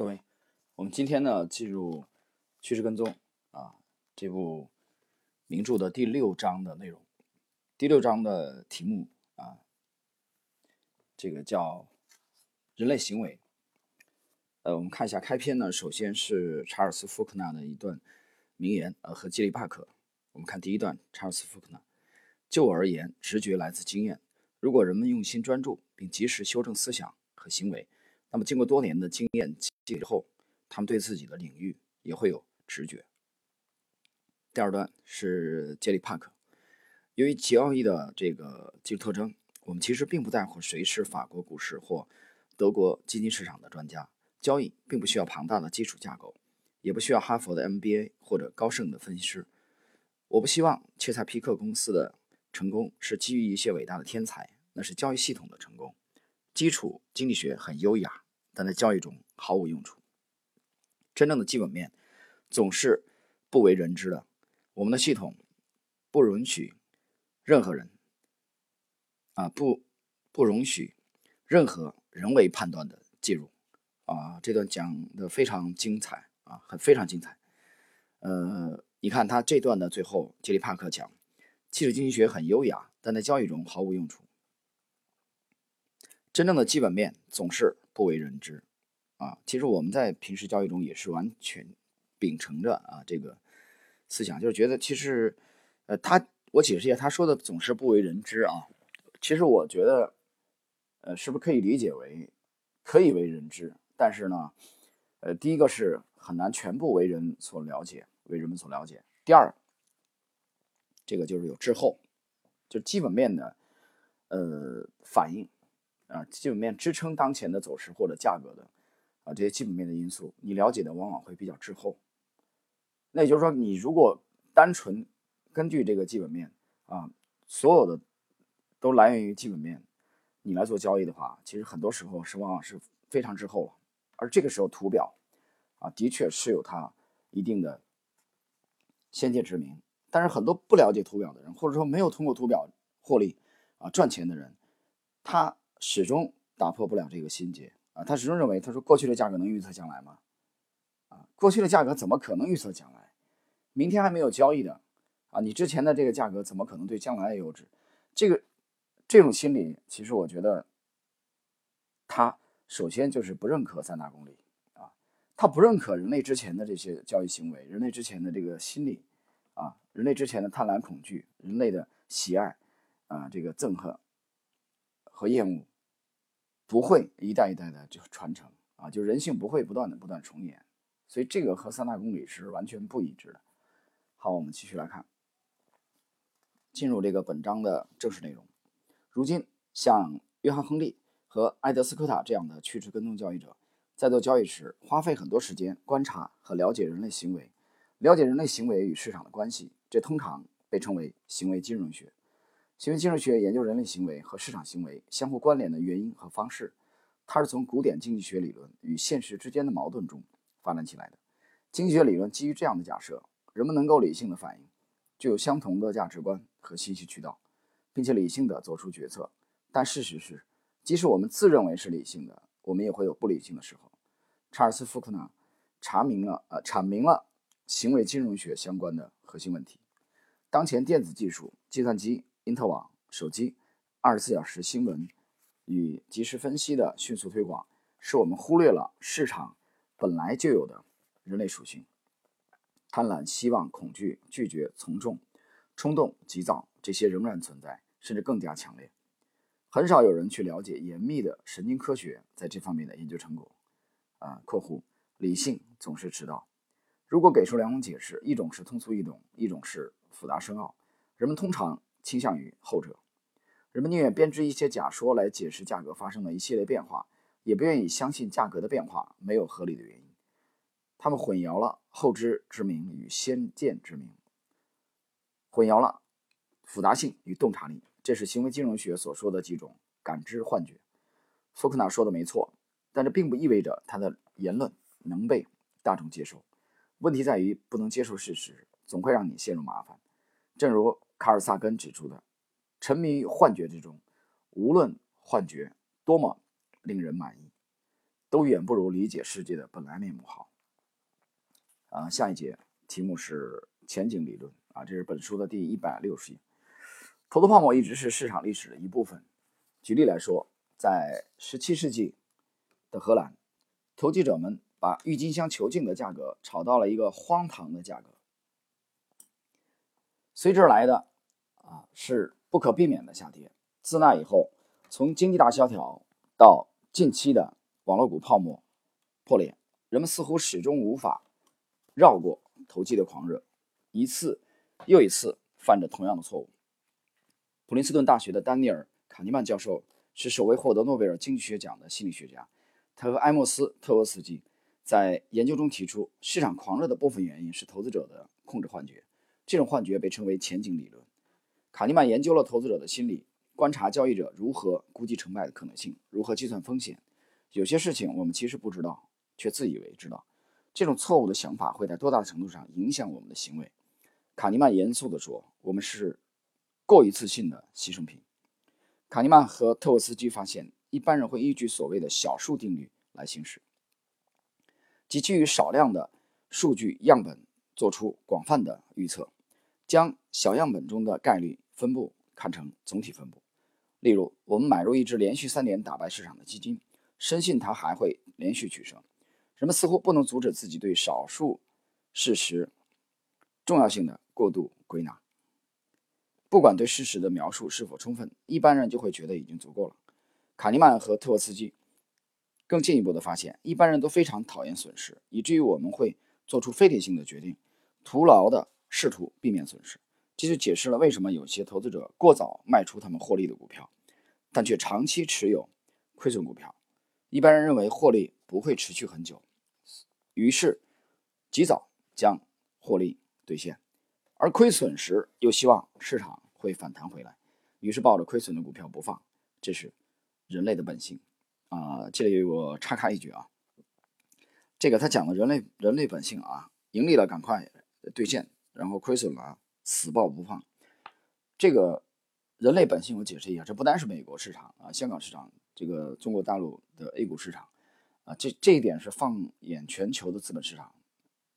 各位，我们今天呢进入趋势跟踪啊这部名著的第六章的内容。第六章的题目啊，这个叫人类行为。呃，我们看一下开篇呢，首先是查尔斯·福克纳的一段名言，呃，和基里帕克。我们看第一段，查尔斯·福克纳：就我而言，直觉来自经验。如果人们用心专注，并及时修正思想和行为，那么经过多年的经验积累之后，他们对自己的领域也会有直觉。第二段是杰里帕克：由于交易的这个技术特征，我们其实并不在乎谁是法国股市或德国基金市场的专家。交易并不需要庞大的基础架构，也不需要哈佛的 MBA 或者高盛的分析师。我不希望切萨皮克公司的成功是基于一些伟大的天才，那是交易系统的成功。基础经济学很优雅，但在交易中毫无用处。真正的基本面总是不为人知的。我们的系统不允许任何人啊不不容许任何人为判断的介入。啊，这段讲的非常精彩啊，很非常精彩。呃，你看他这段的最后，杰里帕克讲，技术经济学很优雅，但在交易中毫无用处。真正的基本面总是不为人知啊。其实我们在平时交易中也是完全秉承着啊这个思想，就是觉得其实，呃，他我解释一下，他说的总是不为人知啊。其实我觉得，呃，是不是可以理解为可以为人知？但是呢，呃，第一个是很难全部为人所了解，为人们所了解。第二，这个就是有滞后，就基本面的呃反应啊，基本面支撑当前的走势或者价格的啊这些基本面的因素，你了解的往往会比较滞后。那也就是说，你如果单纯根据这个基本面啊，所有的都来源于基本面，你来做交易的话，其实很多时候是往往是非常滞后了。而这个时候，图表啊，的确是有它一定的先见之明。但是很多不了解图表的人，或者说没有通过图表获利啊赚钱的人，他始终打破不了这个心结啊。他始终认为，他说过去的价格能预测将来吗？啊，过去的价格怎么可能预测将来？明天还没有交易的啊，你之前的这个价格怎么可能对将来有指？这个这种心理，其实我觉得他。首先就是不认可三大公理啊，他不认可人类之前的这些交易行为，人类之前的这个心理啊，人类之前的贪婪、恐惧，人类的喜爱啊，这个憎恨和厌恶不会一代一代的就传承啊，就人性不会不断的不断重演，所以这个和三大公理是完全不一致的。好，我们继续来看，进入这个本章的正式内容。如今，像约翰·亨利。和埃德斯科塔这样的趋势跟踪交易者，在做交易时花费很多时间观察和了解人类行为，了解人类行为与市场的关系，这通常被称为行为金融学。行为金融学研究人类行为和市场行为相互关联的原因和方式。它是从古典经济学理论与现实之间的矛盾中发展起来的。经济学理论基于这样的假设：人们能够理性的反应，具有相同的价值观和信息渠道，并且理性的做出决策。但事实是。即使我们自认为是理性的，我们也会有不理性的时候。查尔斯·福克纳查明了，呃，阐明了行为金融学相关的核心问题。当前电子技术、计算机、因特网、手机、二十四小时新闻与即时分析的迅速推广，使我们忽略了市场本来就有的人类属性：贪婪、希望、恐惧、拒绝、从众、冲动、急躁，这些仍然存在，甚至更加强烈。很少有人去了解严密的神经科学在这方面的研究成果。啊，括弧理性总是迟到。如果给出两种解释，一种是通俗易懂，一种是复杂深奥，人们通常倾向于后者。人们宁愿编织一些假说来解释价格发生的一系列变化，也不愿意相信价格的变化没有合理的原因。他们混淆了后知之明与先见之明，混淆了复杂性与洞察力。这是行为金融学所说的几种感知幻觉。福克纳说的没错，但这并不意味着他的言论能被大众接受。问题在于，不能接受事实总会让你陷入麻烦。正如卡尔萨根指出的，沉迷于幻觉之中，无论幻觉多么令人满意，都远不如理解世界的本来面目好。啊，下一节题目是前景理论啊，这是本书的第一百六十页。投资泡沫一直是市场历史的一部分。举例来说，在十七世纪的荷兰，投机者们把郁金香球茎的价格炒到了一个荒唐的价格，随之而来的是不可避免的下跌。自那以后，从经济大萧条到近期的网络股泡沫破裂，人们似乎始终无法。绕过投机的狂热，一次又一次犯着同样的错误。普林斯顿大学的丹尼尔·卡尼曼教授是首位获得诺贝尔经济学奖的心理学家。他和埃莫斯·特沃斯基在研究中提出，市场狂热的部分原因是投资者的控制幻觉。这种幻觉被称为前景理论。卡尼曼研究了投资者的心理，观察交易者如何估计成败的可能性，如何计算风险。有些事情我们其实不知道，却自以为知道。这种错误的想法会在多大程度上影响我们的行为？卡尼曼严肃地说：“我们是过于自信的牺牲品。”卡尼曼和特沃斯基发现，一般人会依据所谓的小数定律来行事，即基于少量的数据样本做出广泛的预测，将小样本中的概率分布看成总体分布。例如，我们买入一只连续三年打败市场的基金，深信它还会连续取胜。人们似乎不能阻止自己对少数事实重要性的过度归纳。不管对事实的描述是否充分，一般人就会觉得已经足够了。卡尼曼和特沃斯基更进一步的发现，一般人都非常讨厌损失，以至于我们会做出非理性的决定，徒劳的试图避免损失。这就解释了为什么有些投资者过早卖出他们获利的股票，但却长期持有亏损股票。一般人认为获利不会持续很久。于是，及早将获利兑现，而亏损时又希望市场会反弹回来，于是抱着亏损的股票不放，这是人类的本性啊！这里我插开一句啊，这个他讲的人类人类本性啊，盈利了赶快兑现，然后亏损了死抱不放。这个人类本性我解释一下，这不单是美国市场啊，香港市场，这个中国大陆的 A 股市场。啊，这这一点是放眼全球的资本市场，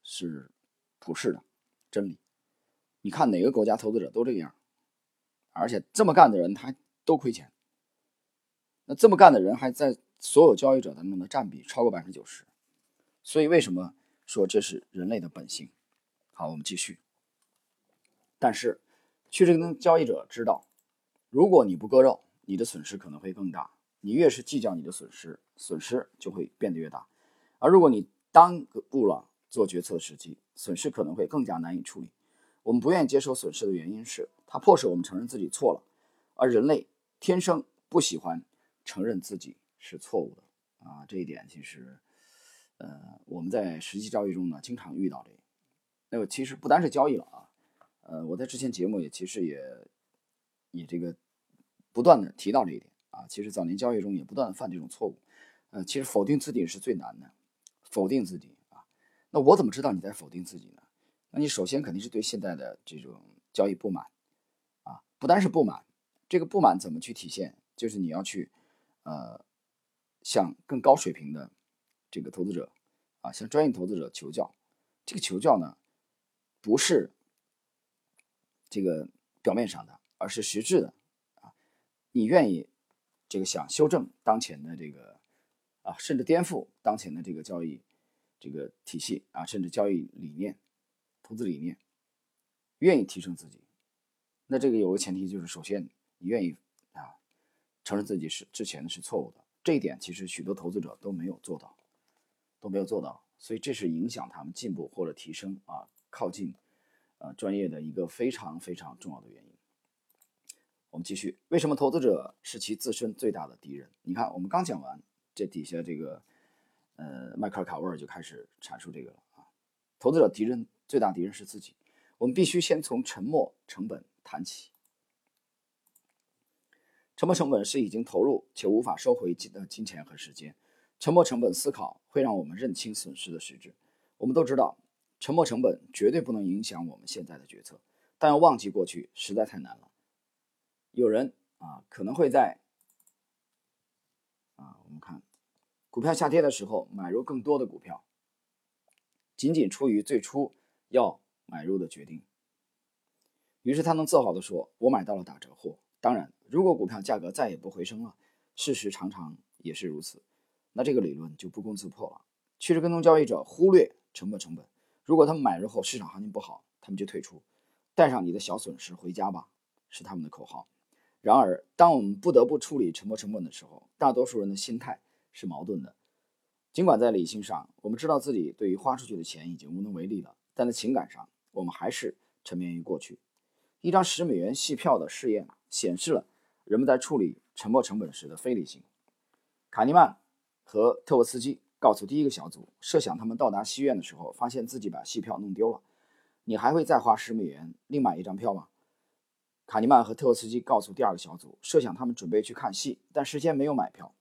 是普世的真理。你看哪个国家投资者都这个样，而且这么干的人他都亏钱。那这么干的人还在所有交易者当中的占比超过百分之九十。所以为什么说这是人类的本性？好，我们继续。但是，趋势跟交易者知道，如果你不割肉，你的损失可能会更大。你越是计较你的损失，损失就会变得越大。而如果你耽误了做决策的时机，损失可能会更加难以处理。我们不愿意接受损失的原因是，它迫使我们承认自己错了。而人类天生不喜欢承认自己是错误的啊！这一点其实，呃，我们在实际交易中呢，经常遇到这个。那么其实不单是交易了啊，呃，我在之前节目也其实也也这个不断的提到这一点。啊，其实早年交易中也不断的犯这种错误，呃，其实否定自己是最难的，否定自己啊，那我怎么知道你在否定自己呢？那你首先肯定是对现在的这种交易不满，啊，不单是不满，这个不满怎么去体现？就是你要去，呃，向更高水平的这个投资者，啊，向专业投资者求教，这个求教呢，不是这个表面上的，而是实质的，啊，你愿意。这个想修正当前的这个啊，甚至颠覆当前的这个交易这个体系啊，甚至交易理念、投资理念，愿意提升自己，那这个有个前提就是，首先你愿意啊承认自己是之前的是错误的，这一点其实许多投资者都没有做到，都没有做到，所以这是影响他们进步或者提升啊靠近呃专业的一个非常非常重要的原因。我们继续，为什么投资者是其自身最大的敌人？你看，我们刚讲完，这底下这个，呃，迈克尔·卡沃尔就开始阐述这个了啊。投资者敌人最大敌人是自己。我们必须先从沉没成本谈起。沉没成本是已经投入且无法收回金的金钱和时间。沉没成本思考会让我们认清损失的实质。我们都知道，沉没成本绝对不能影响我们现在的决策，但要忘记过去实在太难了。有人啊，可能会在啊，我们看股票下跌的时候买入更多的股票，仅仅出于最初要买入的决定。于是他能自豪地说：“我买到了打折货。”当然，如果股票价格再也不回升了，事实常常也是如此，那这个理论就不攻自破了。趋势跟踪交易者忽略沉没成本，如果他们买入后市场行情不好，他们就退出，带上你的小损失回家吧，是他们的口号。然而，当我们不得不处理沉没成本的时候，大多数人的心态是矛盾的。尽管在理性上，我们知道自己对于花出去的钱已经无能为力了，但在情感上，我们还是沉湎于过去。一张十美元戏票的试验显示了人们在处理沉没成本时的非理性。卡尼曼和特沃斯基告诉第一个小组，设想他们到达戏院的时候，发现自己把戏票弄丢了，你还会再花十美元另买一张票吗？卡尼曼和特沃斯基告诉第二个小组，设想他们准备去看戏，但事先没有买票。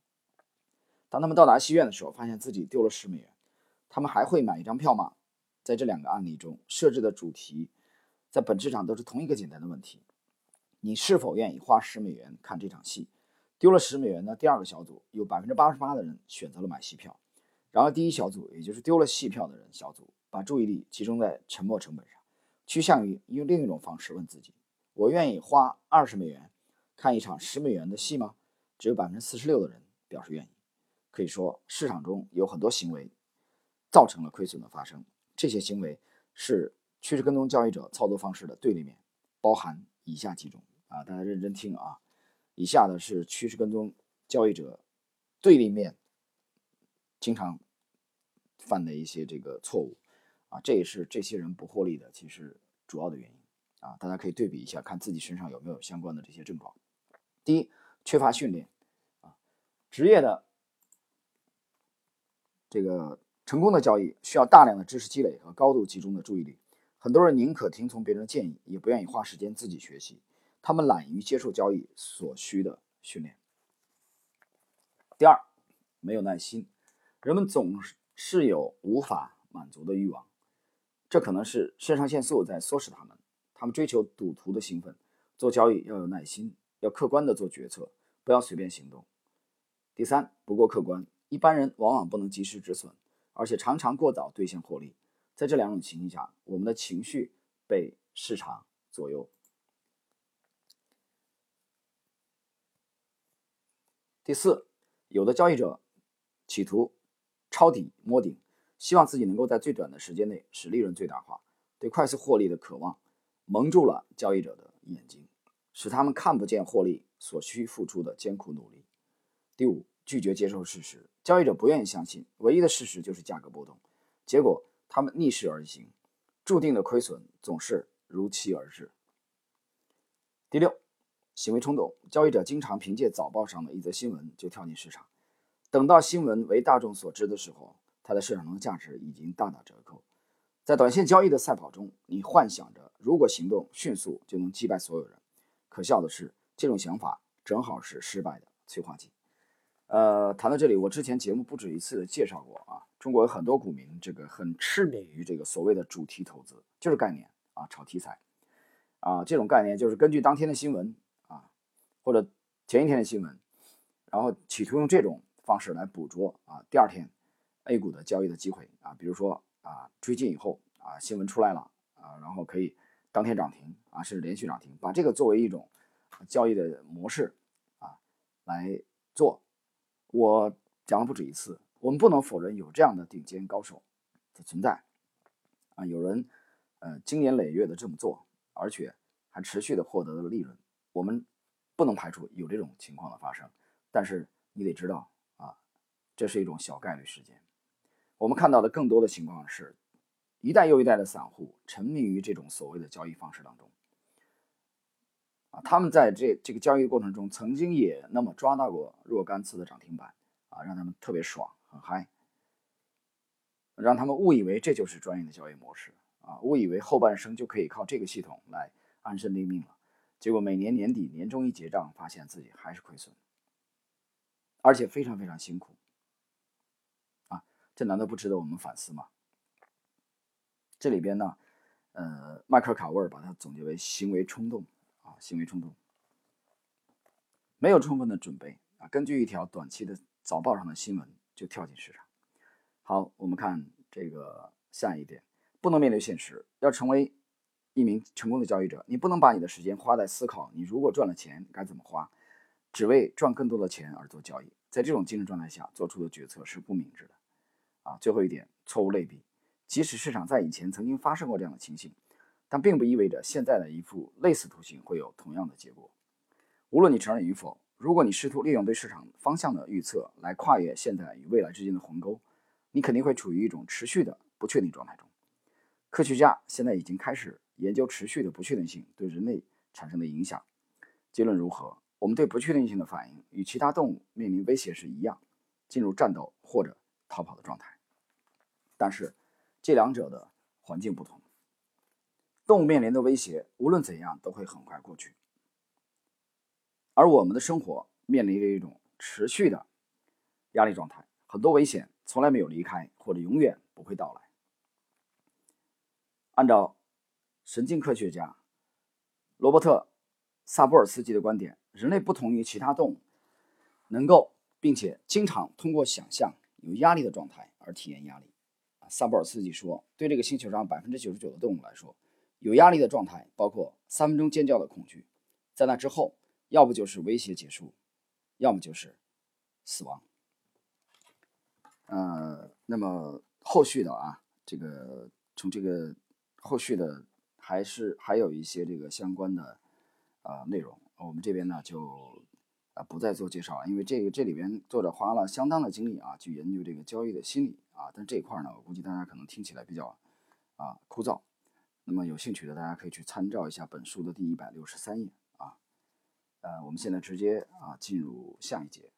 当他们到达戏院的时候，发现自己丢了十美元，他们还会买一张票吗？在这两个案例中，设置的主题。在本质上都是同一个简单的问题：你是否愿意花十美元看这场戏？丢了十美元的第二个小组有百分之八十八的人选择了买戏票，然而第一小组，也就是丢了戏票的人小组，把注意力集中在沉没成本上，趋向于用另一种方式问自己：我愿意花二十美元看一场十美元的戏吗？只有百分之四十六的人表示愿意。可以说，市场中有很多行为造成了亏损的发生，这些行为是。趋势跟踪交易者操作方式的对立面包含以下几种啊，大家认真听啊。以下的是趋势跟踪交易者对立面经常犯的一些这个错误啊，这也是这些人不获利的其实主要的原因啊。大家可以对比一下，看自己身上有没有相关的这些症状。第一，缺乏训练啊，职业的这个成功的交易需要大量的知识积累和高度集中的注意力。很多人宁可听从别人的建议，也不愿意花时间自己学习。他们懒于接受交易所需的训练。第二，没有耐心。人们总是是有无法满足的欲望，这可能是肾上腺素在唆使他们。他们追求赌徒的兴奋。做交易要有耐心，要客观的做决策，不要随便行动。第三，不够客观。一般人往往不能及时止损，而且常常过早兑现获利。在这两种情形下，我们的情绪被市场左右。第四，有的交易者企图抄底摸顶，希望自己能够在最短的时间内使利润最大化，对快速获利的渴望蒙住了交易者的眼睛，使他们看不见获利所需付出的艰苦努力。第五，拒绝接受事实，交易者不愿意相信唯一的事实就是价格波动，结果。他们逆势而行，注定的亏损总是如期而至。第六，行为冲动，交易者经常凭借早报上的一则新闻就跳进市场，等到新闻为大众所知的时候，它的市场中的价值已经大打折扣。在短线交易的赛跑中，你幻想着如果行动迅速就能击败所有人，可笑的是，这种想法正好是失败的催化剂。呃，谈到这里，我之前节目不止一次的介绍过啊，中国有很多股民这个很痴迷于这个所谓的主题投资，就是概念啊，炒题材啊，这种概念就是根据当天的新闻啊，或者前一天的新闻，然后企图用这种方式来捕捉啊第二天 A 股的交易的机会啊，比如说啊追进以后啊新闻出来了啊，然后可以当天涨停啊，甚至连续涨停，把这个作为一种交易的模式啊来做。我讲了不止一次，我们不能否认有这样的顶尖高手的存在啊，有人呃经年累月的这么做，而且还持续的获得了利润。我们不能排除有这种情况的发生，但是你得知道，这是一种小概率事件。我们看到的更多的情况是，一代又一代的散户沉迷于这种所谓的交易方式当中啊，他们在这这个交易过程中曾经也那么抓到过若干次的涨停板。啊，让他们特别爽，很嗨，让他们误以为这就是专业的交易模式啊，误以为后半生就可以靠这个系统来安身立命了。结果每年年底年终一结账，发现自己还是亏损，而且非常非常辛苦！这难道不值得我们反思吗？这里边呢，呃，迈克尔·卡沃尔把它总结为行为冲动啊，行为冲动，没有充分的准备啊，根据一条短期的。早报上的新闻就跳进市场。好，我们看这个下一点，不能面对现实，要成为一名成功的交易者，你不能把你的时间花在思考你如果赚了钱该怎么花，只为赚更多的钱而做交易。在这种精神状态下做出的决策是不明智的。啊，最后一点，错误类比，即使市场在以前曾经发生过这样的情形，但并不意味着现在的一幅类似图形会有同样的结果。无论你承认与否，如果你试图利用对市场方向的预测来跨越现在与未来之间的鸿沟。你肯定会处于一种持续的不确定状态中。科学家现在已经开始研究持续的不确定性对人类产生的影响。结论如何？我们对不确定性的反应与其他动物面临威胁时一样，进入战斗或者逃跑的状态。但是，这两者的环境不同。动物面临的威胁无论怎样都会很快过去，而我们的生活面临着一种持续的压力状态，很多危险。从来没有离开，或者永远不会到来。按照神经科学家罗伯特·萨波尔斯基的观点，人类不同于其他动物，能够并且经常通过想象有压力的状态而体验压力。啊萨博尔斯基说，对这个星球上百分之九十九的动物来说，有压力的状态包括三分钟尖叫的恐惧，在那之后，要不就是威胁结束，要么就是死亡。呃，那么后续的啊，这个从这个后续的还是还有一些这个相关的啊内容，我们这边呢就啊不再做介绍了，因为这个这里边作者花了相当的精力啊去研究这个交易的心理啊，但这一块呢，我估计大家可能听起来比较啊枯燥，那么有兴趣的大家可以去参照一下本书的第一百六十三页啊，呃，我们现在直接啊进入下一节，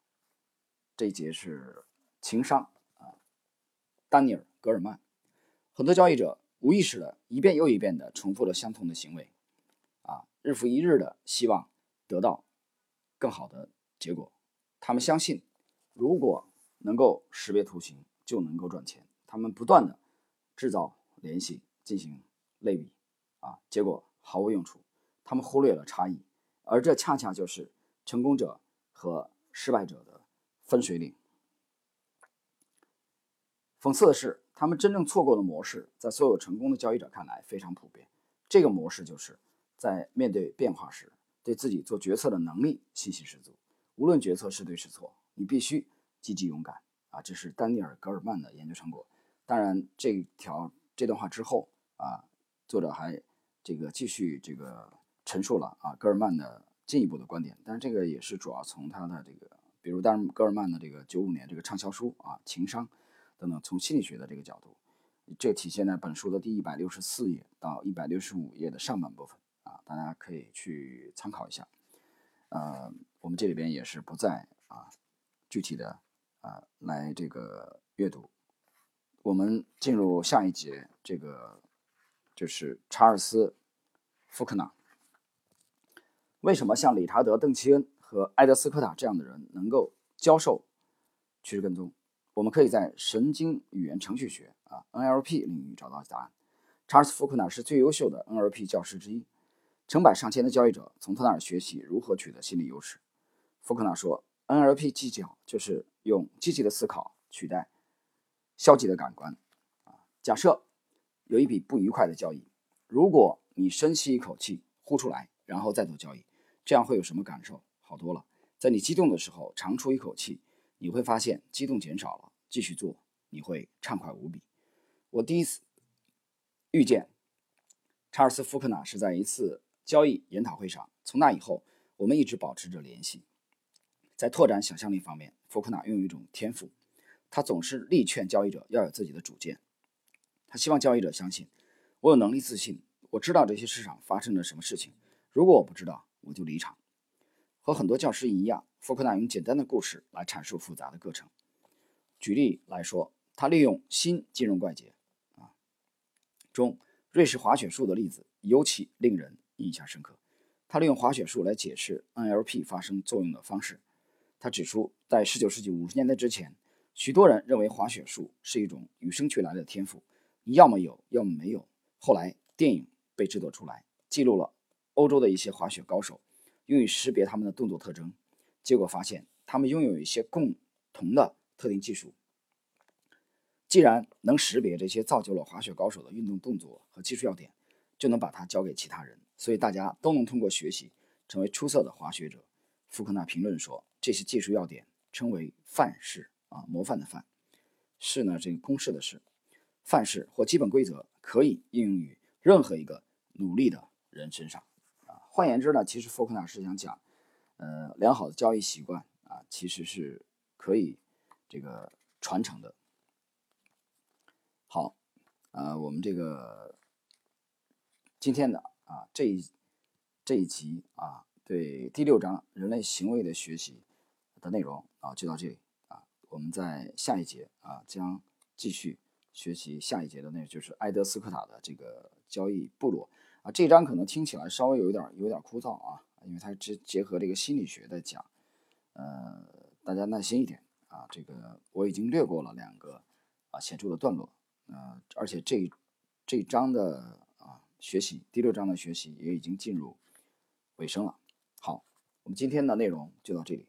这一节是情商啊。丹尼尔·格尔曼，很多交易者无意识的一遍又一遍的重复了相同的行为，啊，日复一日的希望得到更好的结果。他们相信，如果能够识别图形，就能够赚钱。他们不断的制造联系，进行类比，啊，结果毫无用处。他们忽略了差异，而这恰恰就是成功者和失败者的分水岭。讽刺的是，他们真正错过的模式，在所有成功的交易者看来非常普遍。这个模式就是在面对变化时，对自己做决策的能力信心十足。无论决策是对是错，你必须积极勇敢啊！这是丹尼尔·格尔曼的研究成果。当然，这条这段话之后啊，作者还这个继续这个陈述了啊格尔曼的进一步的观点。但是这个也是主要从他的这个，比如当然格尔曼的这个九五年这个畅销书啊《情商》。等等，从心理学的这个角度，这体现在本书的第一百六十四页到一百六十五页的上半部分，大家可以去参考一下。呃，我们这里边也是不再啊具体的啊来这个阅读。我们进入下一节，这个就是查尔斯·福克纳。为什么像理查德·邓奇恩和埃德斯科塔这样的人能够教授趋势跟踪？我们可以在神经语言程序学啊 NLP 领域找到答案。查尔斯·福克纳是最优秀的 NLP 教师之一，成百上千的交易者从他那儿学习如何取得心理优势。福克纳说：“NLP 技巧就是用积极的思考取代消极的感官。啊，假设有一笔不愉快的交易，如果你深吸一口气，呼出来，然后再做交易，这样会有什么感受？好多了。在你激动的时候，长出一口气。”你会发现激动减少了，继续做你会畅快无比。我第一次遇见查尔斯·福克纳是在一次交易研讨会上，从那以后我们一直保持着联系。在拓展想象力方面，福克纳拥有一种天赋，他总是力劝交易者要有自己的主见。他希望交易者相信我有能力自信，我知道这些市场发生了什么事情。如果我不知道，我就离场。和很多教师一样。福克纳用简单的故事来阐述复杂的过程。举例来说，他利用新金融怪杰啊中瑞士滑雪术的例子尤其令人印象深刻。他利用滑雪术来解释 NLP 发生作用的方式。他指出，在19世纪50年代之前，许多人认为滑雪术是一种与生俱来的天赋，要么有，要么没有。后来，电影被制作出来，记录了欧洲的一些滑雪高手，用于识别他们的动作特征。结果发现，他们拥有一些共同的特定技术既然能识别这些造就了滑雪高手的运动动作和技术要点，就能把它教给其他人，所以大家都能通过学习成为出色的滑雪者。福克纳评论说，这些技术要点称为范式啊，模范的范式呢，这个公式的式，范式或基本规则可以应用于任何一个努力的人身上啊。换言之呢，其实福克纳是想讲，呃，良好的交易习惯啊，其实是可以这个传承的。好，啊，我们这个今天的啊这一这一集啊，对第六章人类行为的学习的内容啊，就到这里啊。我们在下一节啊，将继续学习下一节的内容，就是埃德斯科塔的这个交易部落啊。这一章可能听起来稍微有一点有点枯燥啊，因为它结结合这个心理学在讲，呃，大家耐心一点啊。这个我已经略过了两个啊显著的段落。呃，而且这这章的学习，第六章的学习也已经进入尾声了。好，我们今天的内容就到这里。